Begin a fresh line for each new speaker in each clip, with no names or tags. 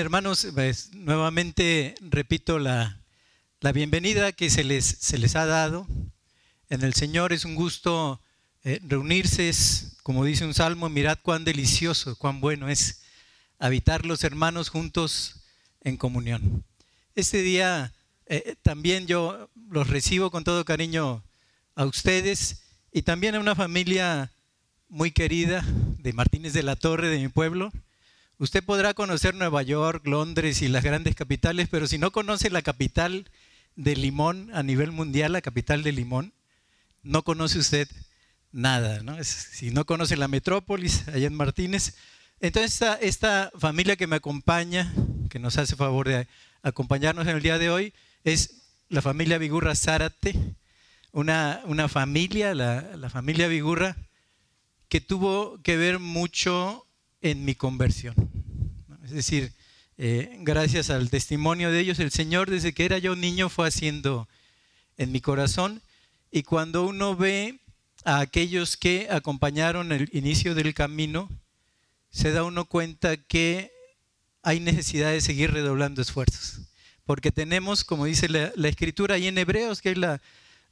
hermanos, pues, nuevamente repito la, bienvenida que se les, se les, ha dado. En el Señor es un gusto eh, reunirse, como dice un salmo, mirad cuán delicioso, cuán bueno es habitar los hermanos juntos en comunión. Este día eh, también yo los recibo con todo cariño a ustedes y también a una familia muy querida de Martínez de la Torre, de mi pueblo. Usted podrá conocer Nueva York, Londres y las grandes capitales, pero si no conoce la capital de Limón a nivel mundial, la capital de Limón, no conoce usted nada. si no conoce la metrópolis, allá en Martínez. Entonces, esta, esta familia que me acompaña, que nos hace favor de acompañarnos en el día de hoy, es la familia Vigurra Zárate, una, una familia, la, la familia Vigurra, que tuvo que ver mucho en mi conversión. Es decir, eh, gracias al testimonio de ellos, el Señor desde que era yo niño fue haciendo en mi corazón y cuando uno ve a aquellos que acompañaron el inicio del camino, se da uno cuenta que hay necesidad de seguir redoblando esfuerzos. Porque tenemos, como dice la, escritura ahí en Hebreos, que es la,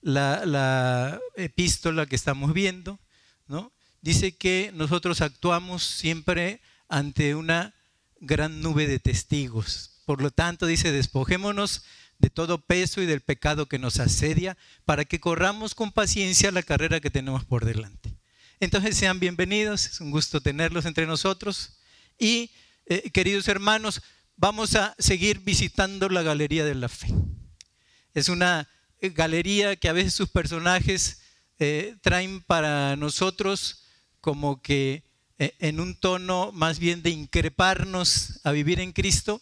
la, la epístola que estamos viendo, ¿no? Dice que nosotros actuamos siempre ante una gran nube de testigos. Por lo tanto, dice, despojémonos de todo peso y del pecado que nos asedia para que corramos con paciencia la carrera que tenemos por delante. Entonces sean bienvenidos, es un gusto tenerlos entre nosotros. Y eh, queridos hermanos, vamos a seguir visitando la Galería de la Fe. Es una galería que a veces sus personajes eh, traen para nosotros como que eh, en un tono más bien de increparnos a vivir en Cristo,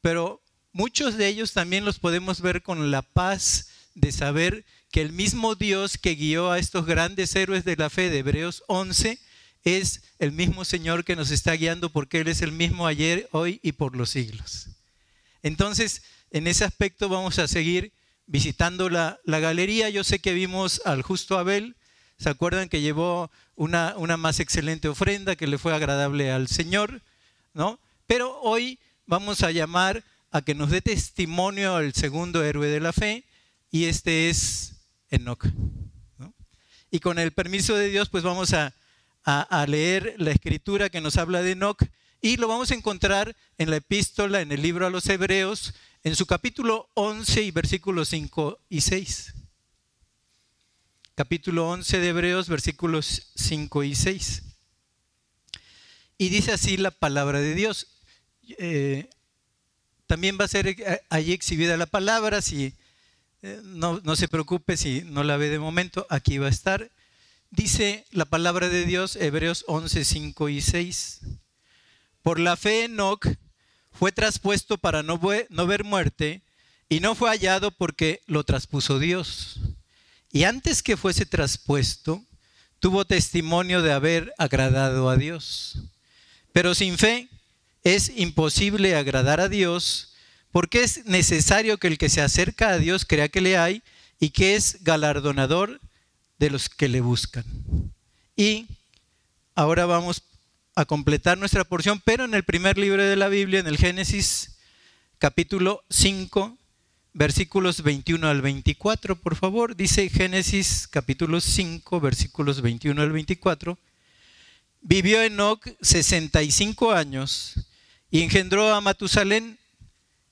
pero muchos de ellos también los podemos ver con la paz de saber que el mismo Dios que guió a estos grandes héroes de la fe de Hebreos 11 es el mismo Señor que nos está guiando porque Él es el mismo ayer, hoy y por los siglos. Entonces, en ese aspecto vamos a seguir visitando la, la galería. Yo sé que vimos al justo Abel, ¿Se acuerdan que llevó una, una más excelente ofrenda que le fue agradable al Señor? ¿no? Pero hoy vamos a llamar a que nos dé testimonio al segundo héroe de la fe y este es Enoch. Y con el permiso de Dios, pues vamos a, a, leer la escritura que nos habla de Enoch y lo vamos a encontrar en la epístola, en el libro a los Hebreos, en su capítulo 11 y versículos 5 y 6 capítulo 11 de Hebreos, versículos 5 y 6. Y dice así la palabra de Dios. Eh, también va a ser allí exhibida la palabra, si eh, no, no, se preocupe si no la ve de momento, aquí va a estar. Dice la palabra de Dios, Hebreos 11, 5 y 6. Por la fe Enoch fue traspuesto para no ver muerte y no fue hallado porque lo traspuso Dios. Y antes que fuese traspuesto, tuvo testimonio de haber agradado a Dios. Pero sin fe es imposible agradar a Dios porque es necesario que el que se acerca a Dios crea que le hay y que es galardonador de los que le buscan. Y ahora vamos a completar nuestra porción, pero en el primer libro de la Biblia, en el Génesis capítulo 5, versículos 21 al 24, por favor. Dice Génesis capítulo 5, versículos 21 al 24. Vivió Enoch 65 años y engendró a Matusalén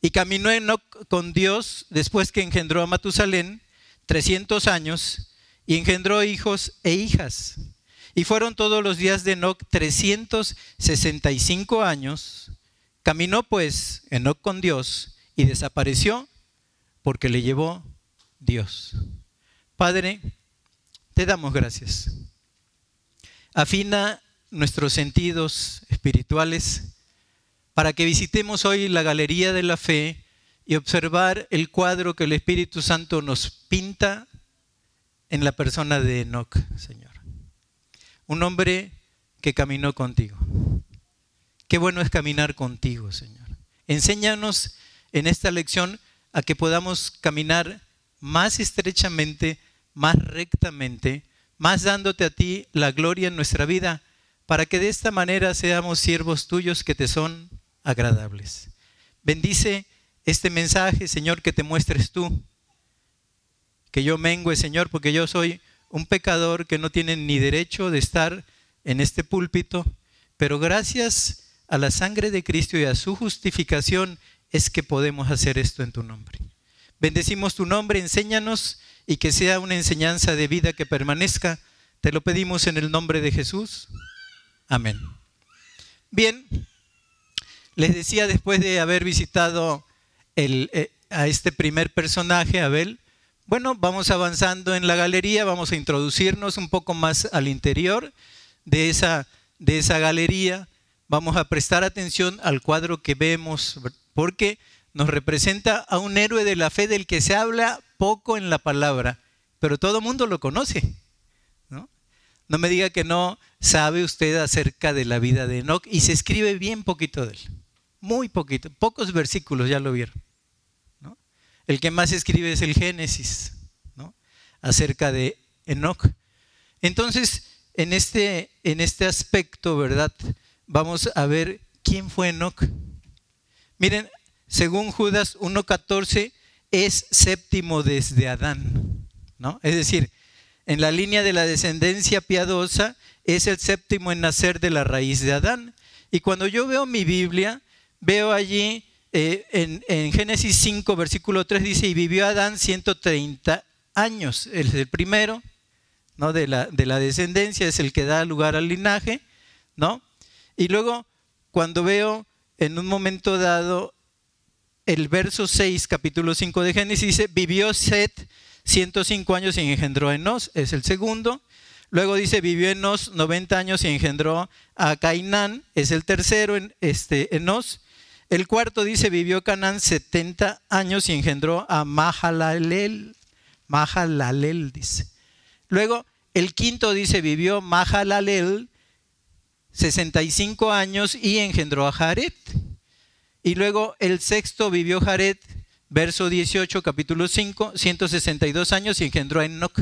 y caminó Enoch con Dios después que engendró a Matusalén 300 años y engendró hijos e hijas. Y fueron todos los días de Enoch 365 años. Caminó pues Enoch con Dios y desapareció porque le llevó Dios. Padre, te damos gracias. Afina nuestros sentidos espirituales para que visitemos hoy la galería de la fe y observar el cuadro que el Espíritu Santo nos pinta en la persona de Enoch, Señor. Un hombre que caminó contigo. Qué bueno es caminar contigo, Señor. Enséñanos en esta lección a que podamos caminar más estrechamente, más rectamente, más dándote a ti la gloria en nuestra vida, para que de esta manera seamos siervos tuyos que te son agradables. Bendice este mensaje, Señor, que te muestres tú. Que yo mengue, Señor, porque yo soy un pecador que no tiene ni derecho de estar en este púlpito, pero gracias a la sangre de Cristo y a su justificación es que podemos hacer esto en tu nombre. Bendecimos tu nombre, enséñanos y que sea una enseñanza de vida que permanezca. Te lo pedimos en el nombre de Jesús. Amén. Bien, les decía después de haber visitado eh, a este primer personaje, Abel, bueno, vamos avanzando en la galería, vamos a introducirnos un poco más al interior de esa, de esa galería, vamos a prestar atención al cuadro que vemos, porque nos representa a un héroe de la fe del que se habla poco en la palabra, pero todo mundo lo conoce. ¿no? no me diga que no sabe usted acerca de la vida de Enoch y se escribe bien poquito de él, muy poquito, pocos versículos, ya lo vieron. ¿no? El que más escribe es el Génesis, ¿no? acerca de Enoch. Entonces, en este, en este aspecto, ¿verdad? Vamos a ver quién fue Enoch. Miren, según Judas 1.14, es séptimo desde Adán. ¿no? Es decir, en la línea de la descendencia piadosa, es el séptimo en nacer de la raíz de Adán. Y cuando yo veo mi Biblia, veo allí eh, en, en, Génesis 5, versículo 3, dice, y vivió Adán 130 años. Es el primero ¿no? de, la, de la descendencia, es el que da lugar al linaje. ¿no? Y luego, cuando veo en un momento dado el verso 6, capítulo 5 de Génesis, dice, vivió Set 105 años y engendró a Enos, es el segundo. Luego dice, vivió Enos 90 años y engendró a Cainán, es el tercero, en este, Enos. El cuarto dice, vivió Canán 70 años y engendró a Mahalalel. Mahalalel dice. Luego, el quinto dice, vivió Mahalalel 65 años y engendró a Jared. Y luego el sexto vivió Jared, verso 18, capítulo 5, 162 años y engendró a Enoch.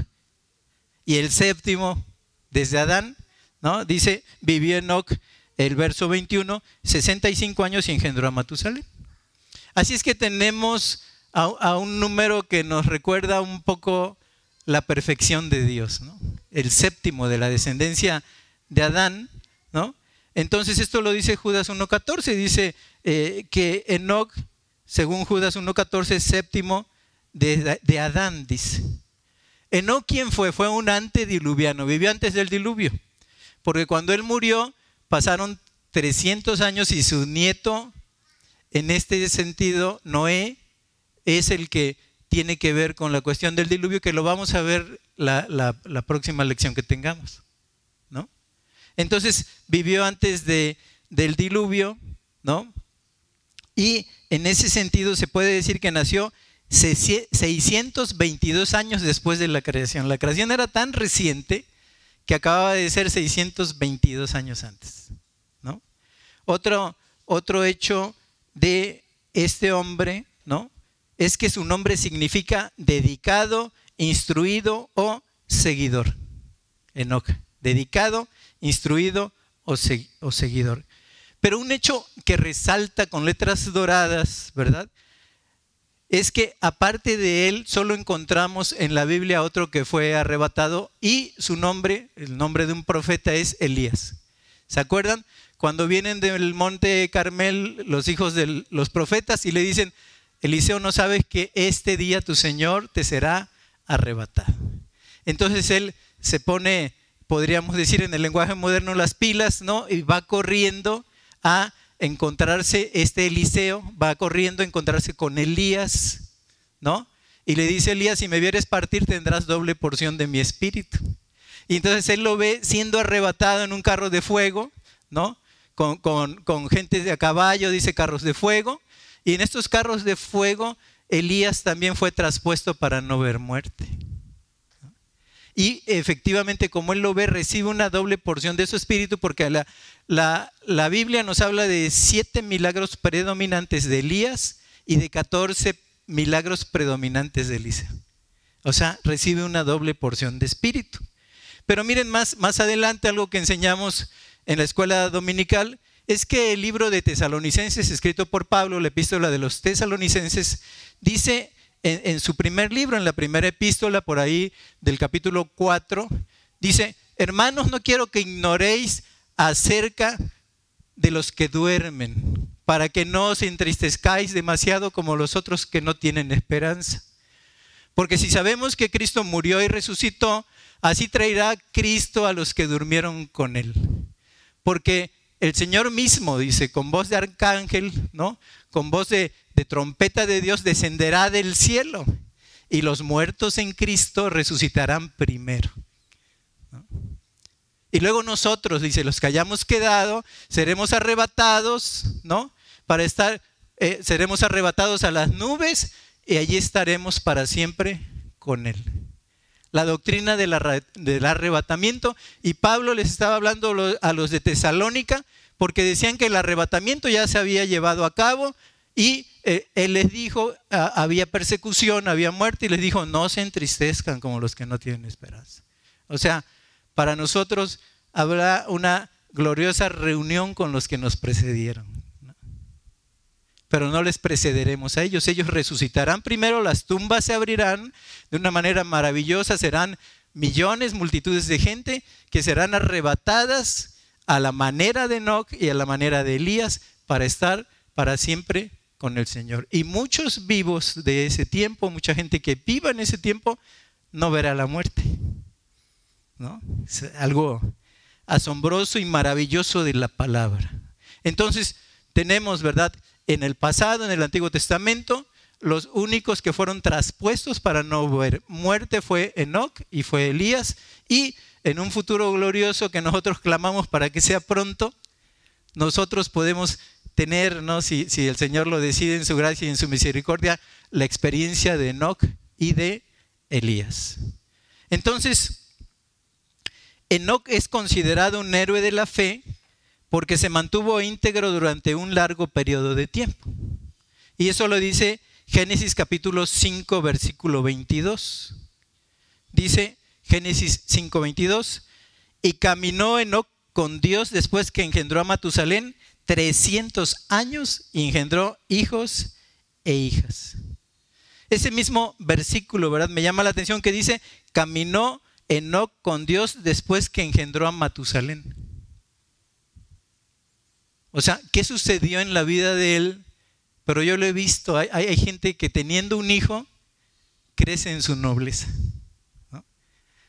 Y el séptimo, desde Adán, ¿no? Dice, vivió Enoch, el verso 21, 65 años y engendró a Matusalén. Así es que tenemos a, un número que nos recuerda un poco la perfección de Dios. El séptimo de la descendencia de Adán, ¿no? Entonces esto lo dice Judas 1.14, dice eh, que Enoch, según Judas 1.14, séptimo de, de Adán, dice. Enoch, ¿quién fue? Fue un antediluviano, vivió antes del diluvio, porque cuando él murió pasaron 300 años y su nieto, en este sentido, Noé, es el que tiene que ver con la cuestión del diluvio, que lo vamos a ver la próxima lección que tengamos. Entonces vivió antes de, del diluvio, ¿no? Y en ese sentido se puede decir que nació 622 años después de la creación. La creación era tan reciente que acababa de ser 622 años antes. ¿no? Otro, otro hecho de este hombre ¿no? es que su nombre significa dedicado, instruido o seguidor. Enoch, dedicado, instruido o, seguidor. Pero un hecho que resalta con letras doradas, ¿verdad? Es que aparte de él solo encontramos en la Biblia otro que fue arrebatado y su nombre, el nombre de un profeta es Elías. ¿Se acuerdan? Cuando vienen del monte Carmel los hijos de los profetas y le dicen, Eliseo, ¿no sabes que este día tu Señor te será arrebatado? Entonces él se pone podríamos decir en el lenguaje moderno, las pilas, ¿no? Y va corriendo a encontrarse este Eliseo, va corriendo a encontrarse con Elías, ¿no? Y le dice Elías, si me vieres partir tendrás doble porción de mi espíritu. Y entonces él lo ve siendo arrebatado en un carro de fuego, ¿no? Con, con, gente de a caballo, dice carros de fuego. Y en estos carros de fuego, Elías también fue traspuesto para no ver muerte. Y efectivamente, como él lo ve, recibe una doble porción de su espíritu, porque la, la, Biblia nos habla de siete milagros predominantes de Elías y de 14 milagros predominantes de Elisa. O sea, recibe una doble porción de espíritu. Pero miren más, más adelante algo que enseñamos en la escuela dominical, es que el libro de Tesalonicenses, escrito por Pablo, la epístola de los Tesalonicenses, dice en, su primer libro, en la primera epístola, por ahí del capítulo 4, dice, hermanos, no quiero que ignoréis acerca de los que duermen, para que no os entristezcáis demasiado como los otros que no tienen esperanza. Porque si sabemos que Cristo murió y resucitó, así traerá Cristo a los que durmieron con él. Porque el Señor mismo, dice, con voz de arcángel, ¿no? Con voz de, trompeta de Dios, descenderá del cielo y los muertos en Cristo resucitarán primero. Y luego nosotros, dice, los que hayamos quedado, seremos arrebatados, ¿no? Para estar, eh, seremos arrebatados a las nubes y allí estaremos para siempre con Él. La doctrina del arrebatamiento. Y Pablo les estaba hablando a los de Tesalónica porque decían que el arrebatamiento ya se había llevado a cabo y eh, él les dijo, ah, había persecución, había muerte y les dijo, no se entristezcan como los que no tienen esperanza. O sea, para nosotros habrá una gloriosa reunión con los que nos precedieron. Pero no les precederemos a ellos. Ellos resucitarán primero, las tumbas se abrirán de una manera maravillosa, serán millones, multitudes de gente que serán arrebatadas a la manera de Enoch y a la manera de Elías para estar para siempre con el Señor. Y muchos vivos de ese tiempo, mucha gente que viva en ese tiempo, no verá la muerte. ¿No? Es algo asombroso y maravilloso de la palabra. Entonces, tenemos, ¿verdad? En el pasado, en el Antiguo Testamento, los únicos que fueron traspuestos para no ver muerte fue Enoch y fue Elías. Y en un futuro glorioso que nosotros clamamos para que sea pronto, nosotros podemos tener, ¿no? si, si el Señor lo decide en su gracia y en su misericordia, la experiencia de Enoch y de Elías. Entonces, Enoch es considerado un héroe de la fe porque se mantuvo íntegro durante un largo periodo de tiempo. Y eso lo dice Génesis capítulo 5, versículo 22. Dice, Génesis 5:22, y caminó Enoch con Dios después que engendró a Matusalén 300 años y engendró hijos e hijas. Ese mismo versículo, ¿verdad? Me llama la atención que dice, caminó Enoch con Dios después que engendró a Matusalén. O sea, ¿qué sucedió en la vida de él? Pero yo lo he visto, hay, gente que teniendo un hijo crece en su nobleza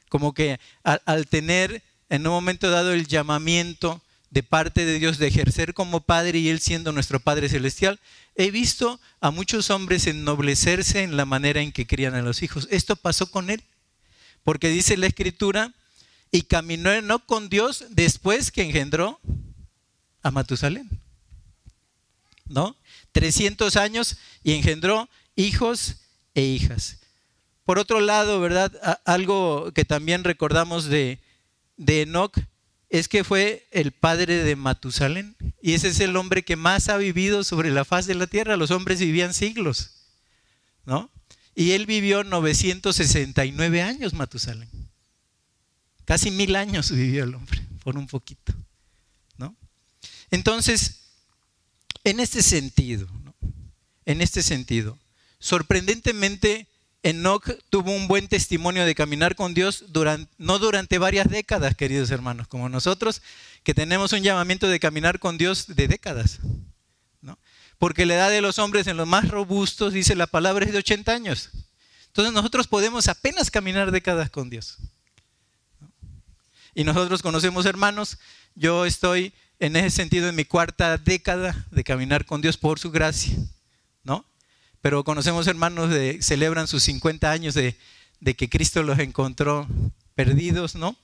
como que al, tener en un momento dado el llamamiento de parte de Dios de ejercer como Padre y Él siendo nuestro Padre Celestial, he visto a muchos hombres ennoblecerse en la manera en que crían a los hijos. Esto pasó con Él, porque dice la Escritura, y caminó no con Dios después que engendró a Matusalén. ¿No? 300 años y engendró hijos e hijas. Por otro lado, ¿verdad? Algo que también recordamos de, Enoch es que fue el padre de Matusalén. Y ese es el hombre que más ha vivido sobre la faz de la tierra. Los hombres vivían siglos, ¿no? Y él vivió 969 años, Matusalén. Casi mil años vivió el hombre, por un poquito. Entonces, en este sentido, en este sentido, sorprendentemente, Enoch tuvo un buen testimonio de caminar con Dios durante, no durante varias décadas, queridos hermanos, como nosotros, que tenemos un llamamiento de caminar con Dios de décadas. Porque la edad de los hombres en los más robustos, dice la palabra, es de 80 años. Entonces nosotros podemos apenas caminar décadas con Dios. Y nosotros conocemos hermanos, yo estoy en ese sentido en mi cuarta década de caminar con Dios por su gracia, ¿no? pero conocemos hermanos que celebran sus 50 años de, que Cristo los encontró perdidos, ¿no?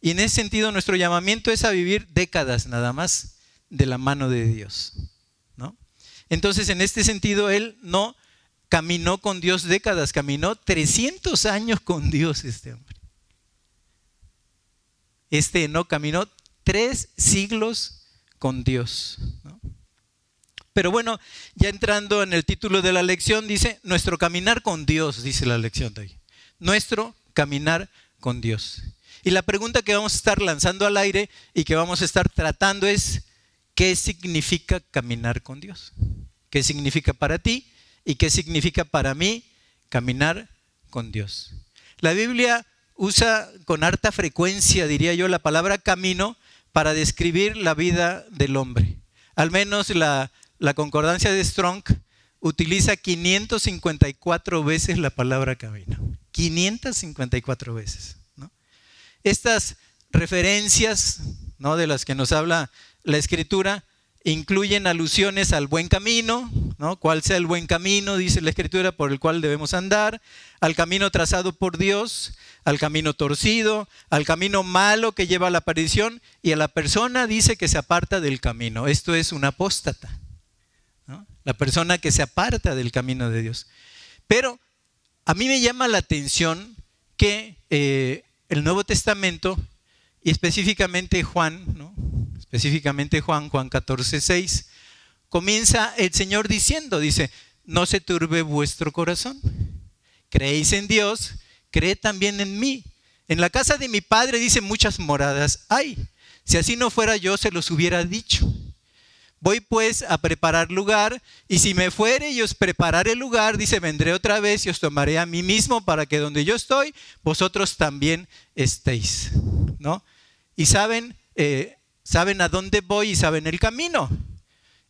Y en ese sentido nuestro llamamiento es a vivir décadas nada más de la mano de Dios, ¿no? Entonces en este sentido él no caminó con Dios décadas, caminó 300 años con Dios este hombre. Este no caminó tres siglos con Dios. Pero bueno, ya entrando en el título de la lección, dice, nuestro caminar con Dios, dice la lección de hoy. Nuestro caminar con Dios. Y la pregunta que vamos a estar lanzando al aire y que vamos a estar tratando es, qué significa caminar con Dios. ¿Qué significa para ti y qué significa para mí caminar con Dios? La Biblia usa con harta frecuencia, diría yo, la palabra camino para describir la vida del hombre. Al menos la, concordancia de Strong utiliza 554 veces la palabra camino. 554 veces. Estas referencias ¿no? de las que nos habla la escritura incluyen alusiones al buen camino, ¿no? ¿Cuál sea el buen camino? Dice la escritura por el cual debemos andar, al camino trazado por Dios, al camino torcido, al camino malo que lleva a la perdición y a la persona dice que se aparta del camino. Esto es un apóstata, la persona que se aparta del camino de Dios. Pero a mí me llama la atención que eh, el Nuevo Testamento y específicamente Juan, ¿no? Específicamente Juan, Juan 14, 6, comienza el Señor diciendo, dice, no se turbe vuestro corazón. Creéis en Dios, cree también en mí. En la casa de mi padre dice muchas moradas hay. Si así no fuera yo, se los hubiera dicho. Voy pues a preparar lugar, y si me fuere y os prepararé lugar, dice, vendré otra vez y os tomaré a mí mismo para que donde yo estoy, vosotros también estéis. ¿No? Y saben, eh, saben a dónde voy y saben el camino.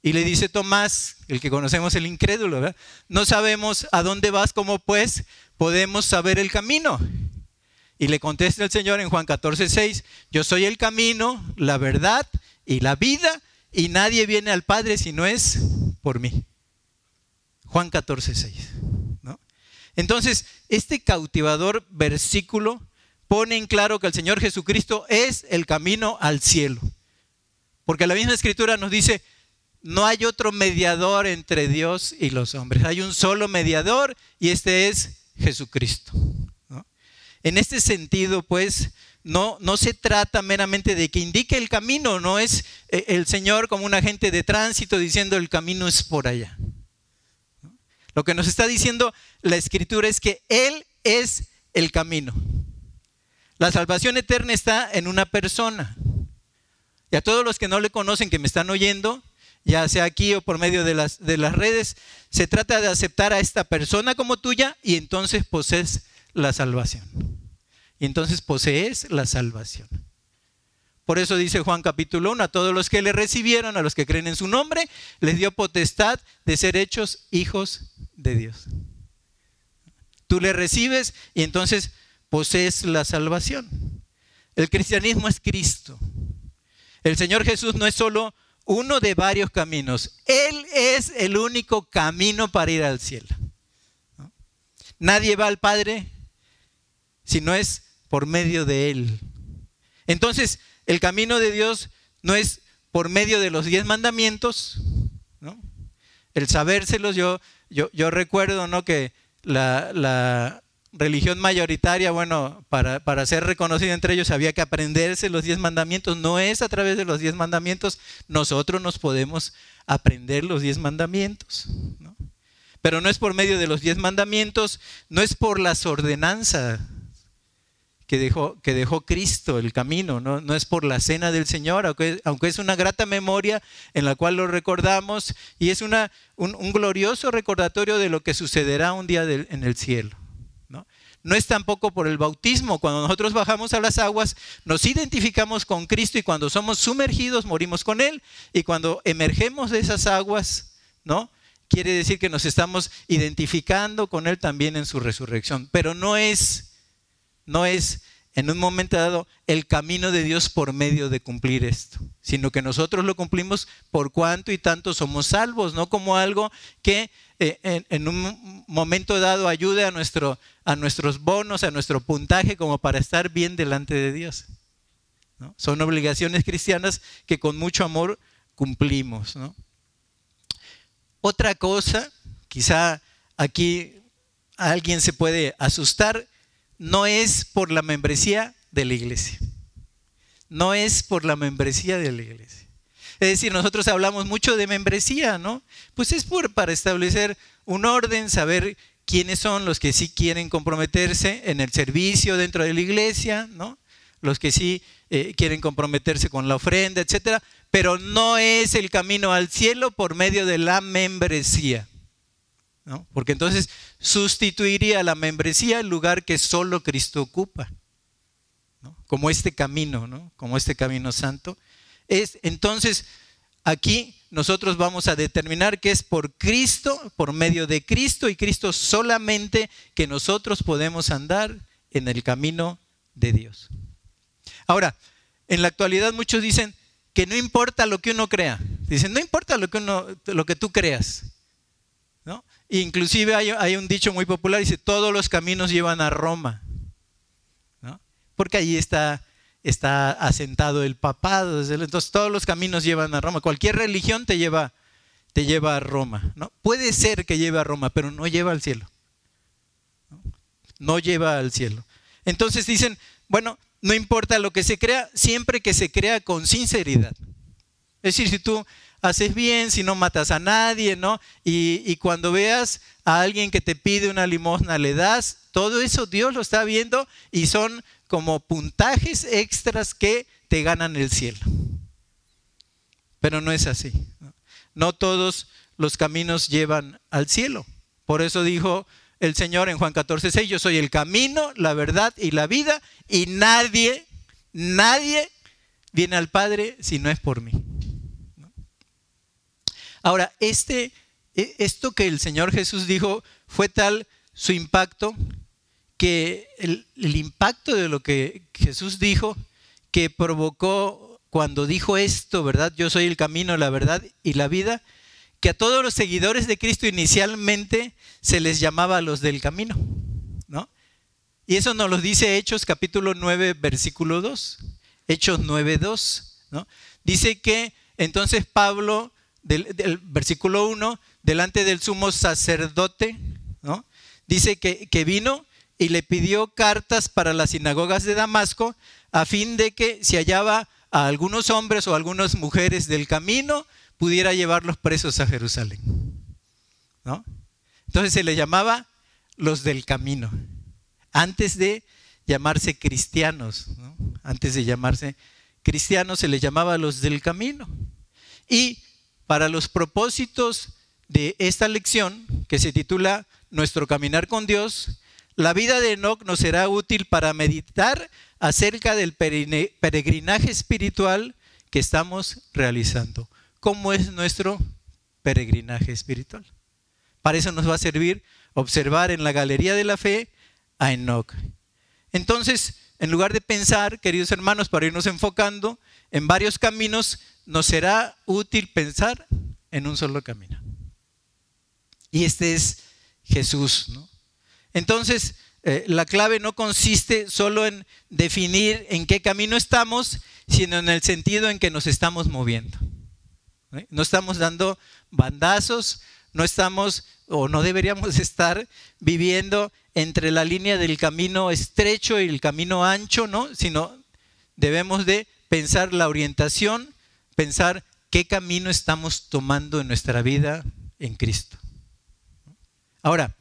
Y le dice Tomás, el que conocemos el incrédulo, no sabemos a dónde vas, ¿cómo pues podemos saber el camino? Y le contesta el Señor en Juan 14, 6, yo soy el camino, la verdad y la vida, y nadie viene al Padre si no es por mí. Juan 14, 6. Entonces, este cautivador versículo pone en claro que el Señor Jesucristo es el camino al cielo. Porque la misma escritura nos dice, no hay otro mediador entre Dios y los hombres. Hay un solo mediador y este es Jesucristo. En este sentido, pues, no, no se trata meramente de que indique el camino, no es eh, el Señor como un agente de tránsito diciendo el camino es por allá. Lo que nos está diciendo la escritura es que Él es el camino. La salvación eterna está en una persona. Y a todos los que no le conocen, que me están oyendo, ya sea aquí o por medio de las, de las redes, se trata de aceptar a esta persona como tuya y entonces posees la salvación. Y entonces posees la salvación. Por eso dice Juan capítulo 1, a todos los que le recibieron, a los que creen en su nombre, les dio potestad de ser hechos hijos de Dios. Tú le recibes y entonces posees la salvación. El cristianismo es Cristo. El Señor Jesús no es solo uno de varios caminos. Él es el único camino para ir al cielo. Nadie va al Padre si no es por medio de Él. Entonces, el camino de Dios no es por medio de los diez mandamientos, el sabérselos. Yo, yo, yo recuerdo ¿no? que la, la religión mayoritaria, bueno, para, para, ser reconocido entre ellos había que aprenderse los diez mandamientos. No es a través de los diez mandamientos, nosotros nos podemos aprender los diez mandamientos. Pero no es por medio de los diez mandamientos, no es por las ordenanzas que dejó, que dejó Cristo el camino, ¿no? no es por la cena del Señor, aunque, aunque, es una grata memoria en la cual lo recordamos y es una, un, glorioso recordatorio de lo que sucederá un día en el cielo no es tampoco por el bautismo. Cuando nosotros bajamos a las aguas, nos identificamos con Cristo y cuando somos sumergidos, morimos con Él. Y cuando emergemos de esas aguas, ¿no? Quiere decir que nos estamos identificando con Él también en su resurrección. Pero no es, no es en un momento dado el camino de Dios por medio de cumplir esto, sino que nosotros lo cumplimos por cuanto y tanto somos salvos, no como algo que eh, en, un momento dado ayude a, nuestro, a nuestros bonos, a nuestro puntaje como para estar bien delante de Dios. Son obligaciones cristianas que con mucho amor cumplimos. Otra cosa, quizá aquí alguien se puede asustar, no es por la membresía de la iglesia. No es por la membresía de la iglesia. Es decir, nosotros hablamos mucho de membresía, ¿no? Pues es por, para establecer un orden, saber quiénes son los que sí quieren comprometerse en el servicio dentro de la iglesia, ¿no? Los que sí eh, quieren comprometerse con la ofrenda, etcétera. pero no es el camino al cielo por medio de la membresía. ¿no? Porque entonces sustituiría la membresía el lugar que solo Cristo ocupa. ¿no? Como este camino, ¿no? como este camino santo. Es, entonces, aquí nosotros vamos a determinar que es por Cristo, por medio de Cristo y Cristo solamente que nosotros podemos andar en el camino de Dios. Ahora, en la actualidad muchos dicen que no importa lo que uno crea. Dicen, no importa lo que, uno, lo que tú creas. ¿no? Inclusive hay, un dicho muy popular, dice, todos los caminos llevan a Roma. ¿no? Porque allí está, está asentado el papado. Entonces todos los caminos llevan a Roma. Cualquier religión te lleva, te lleva a Roma. ¿no? Puede ser que lleve a Roma, pero no lleva al cielo. no lleva al cielo. Entonces dicen, bueno, no importa lo que se crea, siempre que se crea con sinceridad. Es decir, si tú haces bien, si no matas a nadie, ¿no? Y, cuando veas a alguien que te pide una limosna, le das, todo eso Dios lo está viendo y son como puntajes extras que te ganan el cielo. Pero no es así. no todos los caminos llevan al cielo. Por eso dijo el Señor en Juan 14, 6, yo soy el camino, la verdad y la vida, y nadie, nadie viene al Padre si no es por mí. Ahora, este, e, esto que el Señor Jesús dijo fue tal su impacto que el, impacto de lo que Jesús dijo que provocó cuando dijo esto, ¿verdad? Yo soy el camino, la verdad y la vida, que a todos los seguidores de Cristo inicialmente se les llamaba los del camino, ¿no? Y eso nos lo dice Hechos capítulo 9, versículo 2. Hechos 9, 2, ¿no? Dice que entonces Pablo, del, versículo 1, delante del sumo sacerdote, ¿no? Dice que, que vino y le pidió cartas para las sinagogas de Damasco a fin de que se hallaba a algunos hombres o algunas mujeres del camino, pudiera llevarlos presos a Jerusalén. Entonces se le llamaba los del camino, antes de llamarse cristianos, antes de llamarse cristianos se les llamaba los del camino. Y para los propósitos de esta lección, que se titula Nuestro caminar con Dios, la vida de Enoch nos será útil para meditar acerca del peregrinaje espiritual que estamos realizando cómo es nuestro peregrinaje espiritual. Para eso nos va a servir observar en la galería de la fe a Enoch. Entonces, en lugar de pensar, queridos hermanos, para irnos enfocando en varios caminos, nos será útil pensar en un solo camino. Y este es Jesús. Entonces, eh, la clave no consiste solo en definir en qué camino estamos, sino en el sentido en que nos estamos moviendo. ¿eh? No estamos dando bandazos, no estamos o no deberíamos estar viviendo entre la línea del camino estrecho y el camino ancho, ¿no? Sino debemos de pensar la orientación, pensar qué camino estamos tomando en nuestra vida en Cristo. Ahora,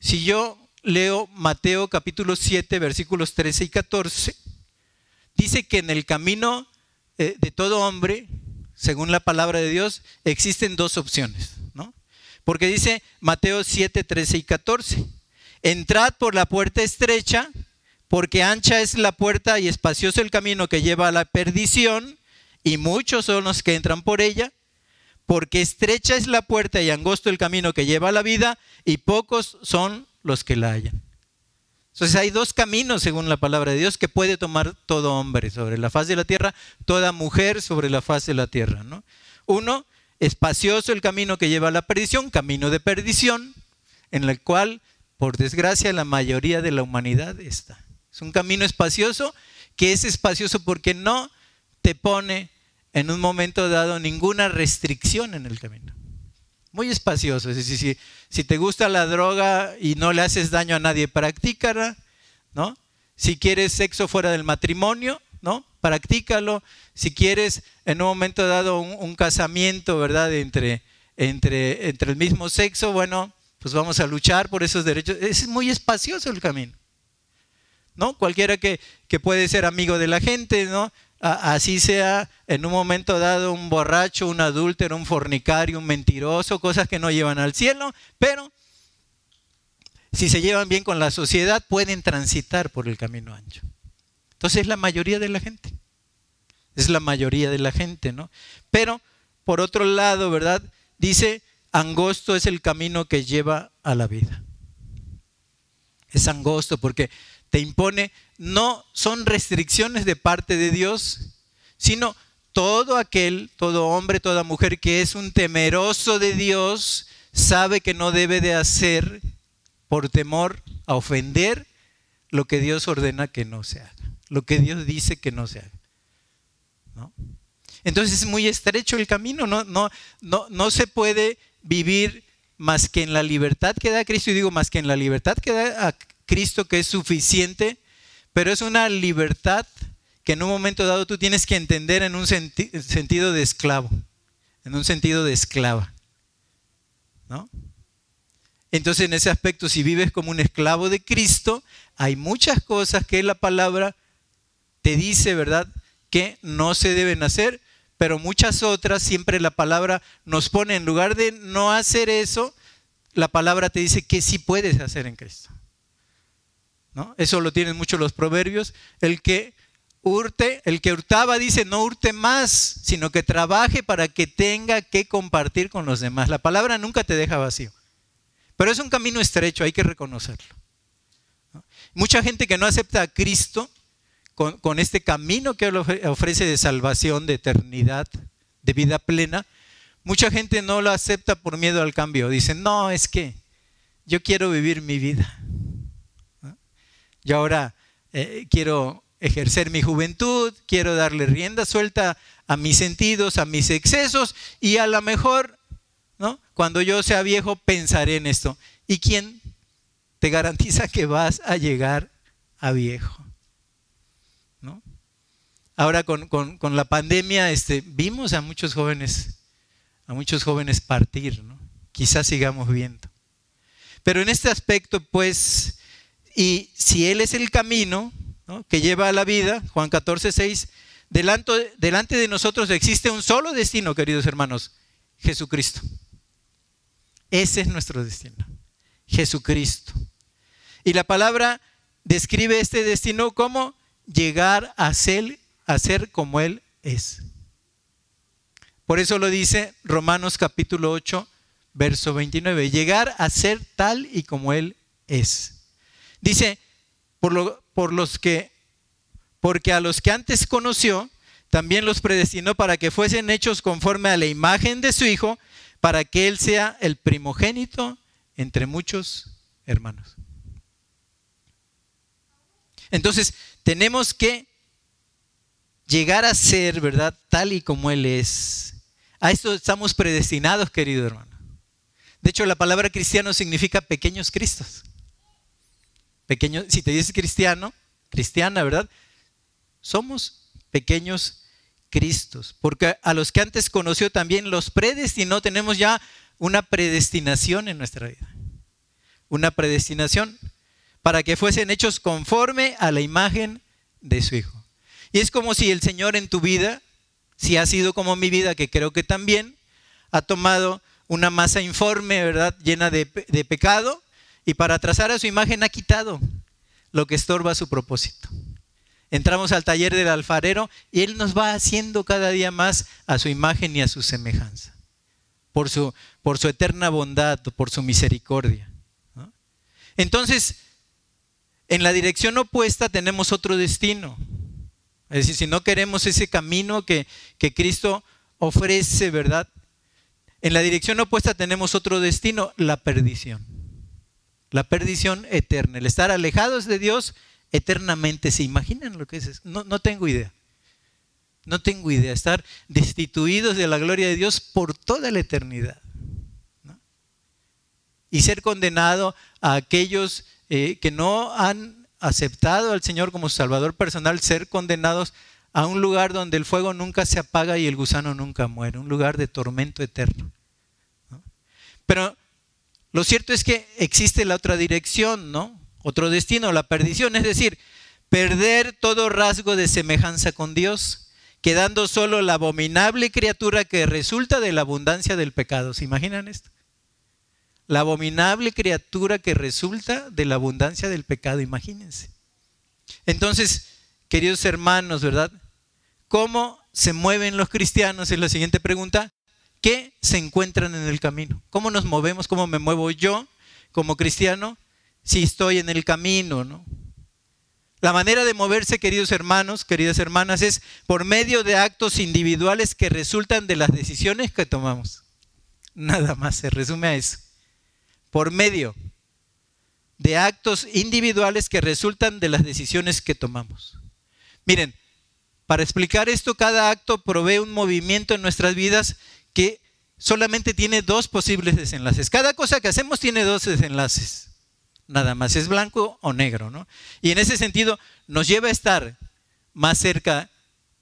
si yo leo Mateo capítulo 7, versículos 13 y 14, dice que en el camino eh, de todo hombre según la palabra de Dios, existen dos opciones, ¿no? Porque dice Mateo 7, 13 y 14, entrad por la puerta estrecha, porque ancha es la puerta y espacioso el camino que lleva a la perdición, y muchos son los que entran por ella, porque estrecha es la puerta y angosto el camino que lleva a la vida, y pocos son los que la hallan. Entonces hay dos caminos, según la palabra de Dios, que puede tomar todo hombre sobre la faz de la tierra, toda mujer sobre la faz de la tierra. ¿no? Uno, espacioso el camino que lleva a la perdición, camino de perdición, en el cual, por desgracia, la mayoría de la humanidad está. Es un camino espacioso que es espacioso porque no te pone en un momento dado ninguna restricción en el camino. Muy espacioso. Es decir, si, te gusta la droga y no le haces daño a nadie, practícala, ¿no? Si quieres sexo fuera del matrimonio, ¿no? Practícalo. Si quieres en un momento dado un, casamiento, ¿verdad? Entre, entre, entre el mismo sexo, bueno, pues vamos a luchar por esos derechos. Es muy espacioso el camino. ¿No? Cualquiera que, que puede ser amigo de la gente, ¿no? Así sea en un momento dado un borracho, un adúltero, un fornicario, un mentiroso, cosas que no llevan al cielo, pero si se llevan bien con la sociedad pueden transitar por el camino ancho. Entonces es la mayoría de la gente. Es la mayoría de la gente, ¿no? Pero por otro lado, ¿verdad? Dice, angosto es el camino que lleva a la vida. Es angosto porque te impone, no son restricciones de parte de Dios, sino todo aquel, todo hombre, toda mujer que es un temeroso de Dios, sabe que no debe de hacer por temor a ofender lo que Dios ordena que no se haga, lo que Dios dice que no se haga. Entonces es muy estrecho el camino, no, no, no, no se puede vivir más que en la libertad que da Cristo, y digo más que en la libertad que da Cristo, que es suficiente, pero es una libertad que en un momento dado tú tienes que entender en un sentido de esclavo, en un sentido de esclava. ¿No? Entonces, en ese aspecto, si vives como un esclavo de Cristo, hay muchas cosas que la palabra te dice, ¿verdad?, que no se deben hacer, pero muchas otras, siempre la palabra nos pone, en lugar de no hacer eso, la palabra te dice que sí puedes hacer en Cristo. Eso lo tienen muchos los proverbios. El que hurte, el que hurtaba dice no hurte más, sino que trabaje para que tenga que compartir con los demás. La palabra nunca te deja vacío. Pero es un camino estrecho, hay que reconocerlo. Mucha gente que no acepta a Cristo con, este camino que ofrece de salvación, de eternidad, de vida plena, mucha gente no lo acepta por miedo al cambio. Dicen, no, es que yo quiero vivir mi vida. Yo ahora eh, quiero ejercer mi juventud, quiero darle rienda suelta a mis sentidos, a mis excesos y a lo mejor, ¿no? Cuando yo sea viejo pensaré en esto. ¿Y quién te garantiza que vas a llegar a viejo? Ahora con, la pandemia este, vimos a muchos jóvenes, a muchos jóvenes partir, ¿no? Quizás sigamos viendo. Pero en este aspecto, pues, y si Él es el camino que lleva a la vida, Juan 14, 6, delante, delante de nosotros existe un solo destino, queridos hermanos, Jesucristo. Ese es nuestro destino, Jesucristo. Y la palabra describe este destino como llegar a ser a ser como Él es. Por eso lo dice Romanos capítulo 8, verso 29, llegar a ser tal y como Él es. Dice, por, por los que, porque a los que antes conoció, también los predestinó para que fuesen hechos conforme a la imagen de su Hijo, para que Él sea el primogénito entre muchos hermanos. Entonces, tenemos que llegar a ser, ¿verdad? Tal y como Él es. A esto estamos predestinados, querido hermano. De hecho, la palabra cristiano significa pequeños cristos. Pequeño, si te dices cristiano, cristiana, ¿verdad? Somos pequeños cristos. Porque a los que antes conoció también los predestinó, tenemos ya una predestinación en nuestra vida. Una predestinación para que fuesen hechos conforme a la imagen de su Hijo. Y es como si el Señor en tu vida, si ha sido como mi vida, que creo que también, ha tomado una masa informe, ¿verdad?, llena de, de pecado, y para trazar a su imagen ha quitado lo que estorba su propósito. Entramos al taller del alfarero y Él nos va haciendo cada día más a su imagen y a su semejanza, por su, por su eterna bondad, por su misericordia. Entonces, en la dirección opuesta tenemos otro destino. Es decir, si no queremos ese camino que, Cristo ofrece, ¿verdad? En la dirección opuesta tenemos otro destino, la perdición. La perdición eterna, el estar alejados de Dios eternamente. ¿Se imaginan lo que es? No, no tengo idea. No tengo idea. Estar destituidos de la gloria de Dios por toda la eternidad. Y ser condenado a aquellos eh, que no han aceptado al Señor como Salvador personal, ser condenados a un lugar donde el fuego nunca se apaga y el gusano nunca muere, un lugar de tormento eterno. Pero lo cierto es que existe la otra dirección, ¿no? Otro destino, la perdición, es decir, perder todo rasgo de semejanza con Dios quedando solo la abominable criatura que resulta de la abundancia del pecado. ¿Se imaginan esto? La abominable criatura que resulta de la abundancia del pecado, imagínense. Entonces, queridos hermanos, ¿verdad? ¿Cómo se mueven los cristianos? Es la siguiente pregunta. ¿Qué se encuentran en el camino? ¿Cómo nos movemos? ¿Cómo me muevo yo como cristiano si estoy en el camino? ¿no? La manera de moverse, queridos hermanos, queridas hermanas, es por medio de actos individuales que resultan de las decisiones que tomamos. Nada más se resume a eso. Por medio de actos individuales que resultan de las decisiones que tomamos. Miren, para explicar esto, cada acto provee un movimiento en nuestras vidas que solamente tiene dos posibles desenlaces. Cada cosa que hacemos tiene dos desenlaces nada más, es blanco o negro, ¿no? Y en ese sentido nos lleva a estar más cerca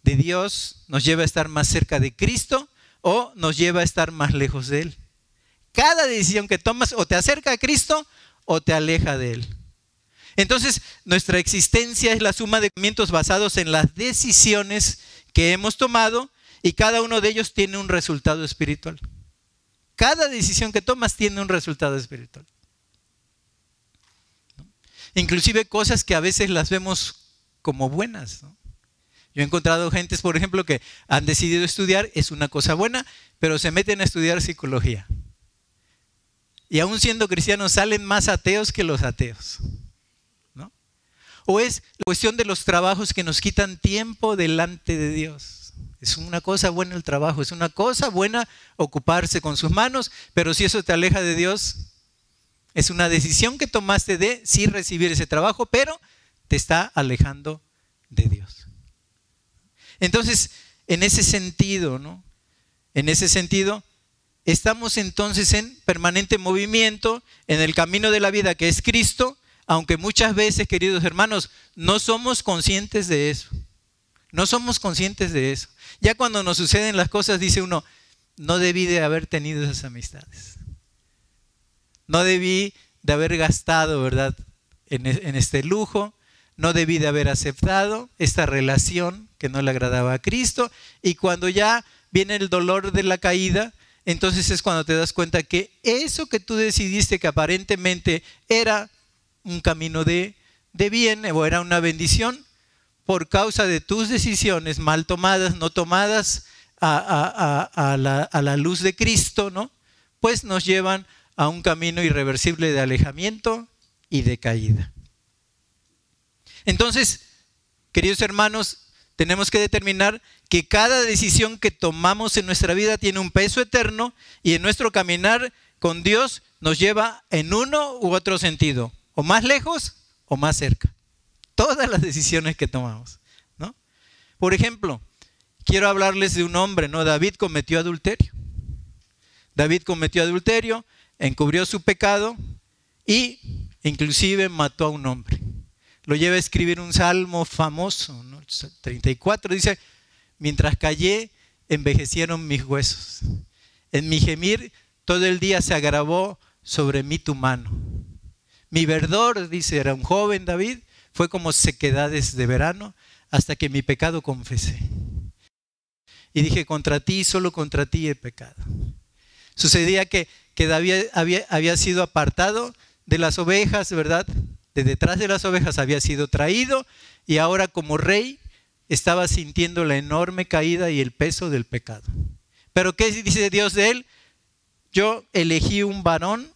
de Dios, nos lleva a estar más cerca de Cristo o nos lleva a estar más lejos de Él. Cada decisión que tomas o te acerca a Cristo o te aleja de Él. Entonces, nuestra existencia es la suma de movimientos basados en las decisiones que hemos tomado y cada uno de ellos tiene un resultado espiritual. Cada decisión que tomas tiene un resultado espiritual inclusive cosas que a veces las vemos como buenas. Yo he encontrado gentes, por ejemplo, que han decidido estudiar, es una cosa buena, pero se meten a estudiar psicología. Y aún siendo cristianos salen más ateos que los ateos. ¿no? O es la cuestión de los trabajos que nos quitan tiempo delante de Dios. Es una cosa buena el trabajo, es una cosa buena ocuparse con sus manos, pero si eso te aleja de Dios, es una decisión que tomaste de sí recibir ese trabajo, pero te está alejando de Dios. Entonces, en ese sentido, ¿no? En ese sentido, estamos entonces en permanente movimiento en el camino de la vida que es Cristo, aunque muchas veces, queridos hermanos, no somos conscientes de eso. No somos conscientes de eso. Ya cuando nos suceden las cosas, dice uno, no debí de haber tenido esas amistades. No debí de haber gastado, ¿verdad? E, en, este lujo. No debí de haber aceptado esta relación que no le agradaba a Cristo. Y cuando ya viene el dolor de la caída, entonces es cuando te das cuenta que eso que tú decidiste que aparentemente era un camino de, bien o era una bendición, por causa de tus decisiones mal tomadas, no tomadas a, la, la, luz de Cristo, ¿no? Pues nos llevan a un camino irreversible de alejamiento y de caída. Entonces, queridos hermanos, tenemos que determinar que cada decisión que tomamos en nuestra vida tiene un peso eterno y en nuestro caminar con Dios nos lleva en uno u otro sentido, o más lejos o más cerca. Todas las decisiones que tomamos, ¿no? Por ejemplo, quiero hablarles de un hombre, ¿no? David cometió adulterio. David cometió adulterio, encubrió su pecado y inclusive mató a un hombre. Lo lleva a escribir un salmo famoso, 34, dice, mientras callé, envejecieron mis huesos. En mi gemir todo el día se agravó sobre mí tu mano. Mi verdor, dice, era un joven David, fue como sequedades de verano hasta que mi pecado confesé. Y dije, contra ti, solo contra ti he pecado. Sucedía que que David había, sido apartado de las ovejas, ¿verdad? De detrás de las ovejas había sido traído y ahora como rey estaba sintiendo la enorme caída y el peso del pecado. Pero ¿qué dice Dios de él? Yo elegí un varón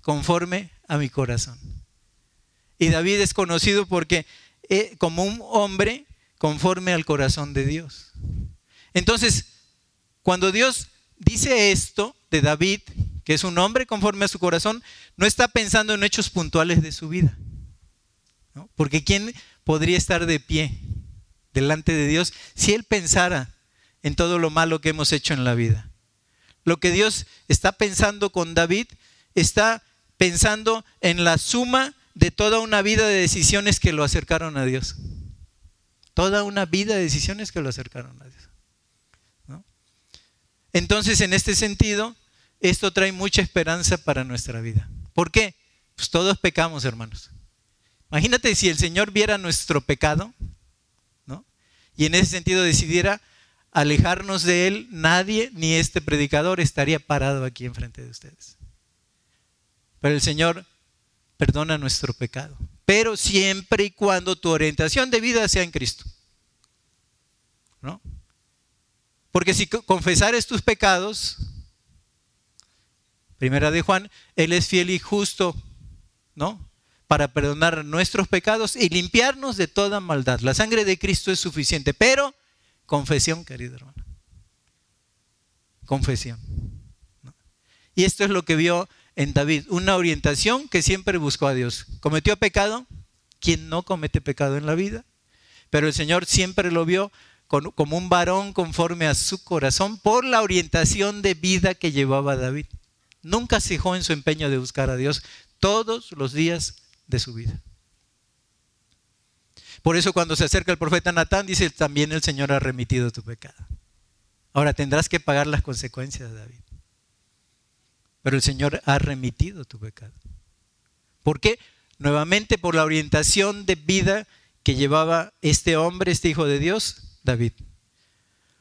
conforme a mi corazón. Y David es conocido porque eh, como un hombre conforme al corazón de Dios. Entonces, cuando Dios dice esto de David, que es un hombre conforme a su corazón, no está pensando en hechos puntuales de su vida. Porque ¿quién podría estar de pie delante de Dios si él pensara en todo lo malo que hemos hecho en la vida? Lo que Dios está pensando con David está pensando en la suma de toda una vida de decisiones que lo acercaron a Dios. Toda una vida de decisiones que lo acercaron a Dios. Entonces, en este sentido, esto trae mucha esperanza para nuestra vida. ¿Por qué? Pues todos pecamos, hermanos. Imagínate si el Señor viera nuestro pecado, ¿no? y en ese sentido decidiera alejarnos de Él, nadie ni este predicador estaría parado aquí enfrente de ustedes. Pero el Señor perdona nuestro pecado, pero siempre y cuando tu orientación de vida sea en Cristo. ¿No? Porque si confesares tus pecados, primera de Juan, Él es fiel y justo, ¿no? Para perdonar nuestros pecados y limpiarnos de toda maldad. La sangre de Cristo es suficiente, pero confesión, querido hermano. Confesión. Y esto es lo que vio en David, una orientación que siempre buscó a Dios. ¿Cometió pecado? ¿Quién no comete pecado en la vida? Pero el Señor siempre lo vio como un varón conforme a su corazón por la orientación de vida que llevaba David. Nunca cejó en su empeño de buscar a Dios todos los días de su vida. Por eso cuando se acerca el profeta Natán dice, también el Señor ha remitido tu pecado. Ahora tendrás que pagar las consecuencias, David. Pero el Señor ha remitido tu pecado. ¿Por qué? Nuevamente por la orientación de vida que llevaba este hombre, este hijo de Dios, David.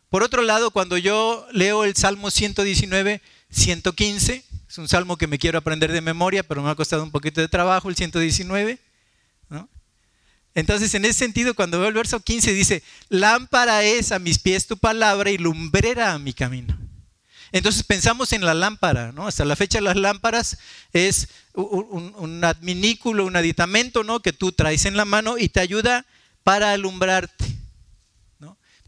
Por otro lado, cuando yo leo el Salmo 119, 115, es un salmo que me quiero aprender de memoria, pero me ha costado un poquito de trabajo el 119. Entonces, en ese sentido, cuando veo el verso 15, dice, lámpara es a mis pies tu palabra y lumbrera a mi camino. Entonces pensamos en la lámpara, ¿no? Hasta la fecha las lámparas es un, un, adminículo, un aditamento, ¿no? Que tú traes en la mano y te ayuda para alumbrarte.